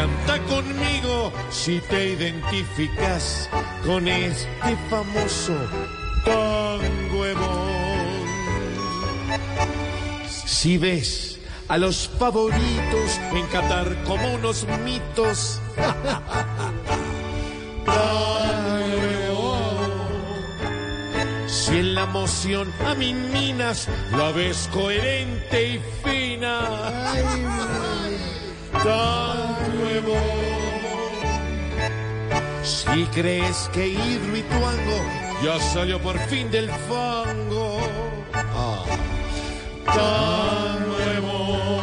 canta conmigo si te identificas con este famoso de Bond. Si ves a los favoritos en Qatar como unos mitos, Si en la moción a mi minas la ves coherente y fina, tan nuevo. Si crees que Hidro y Tuango ya salió por fin del fango, ah, tan nuevo.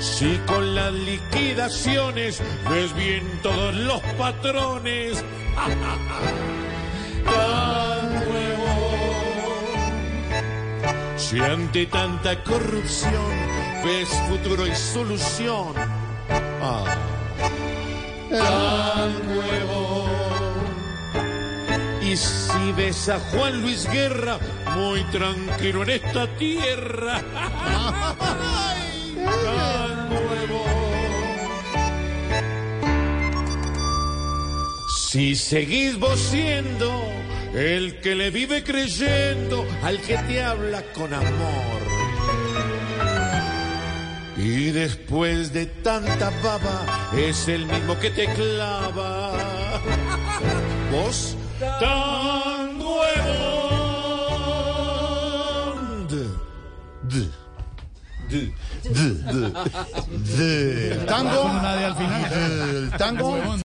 Si con las liquidaciones ves bien todos los patrones, tan nuevo. Si ante tanta corrupción ves futuro y solución, ah, tan nuevo. Y si ves a Juan Luis Guerra muy tranquilo en esta tierra, tan nuevo. Si seguís vos siendo el que le vive creyendo al que te habla con amor. Y después de tanta baba es el mismo que te clava. Vos tan nuevo. D. D. D, d, d, tango. El tango.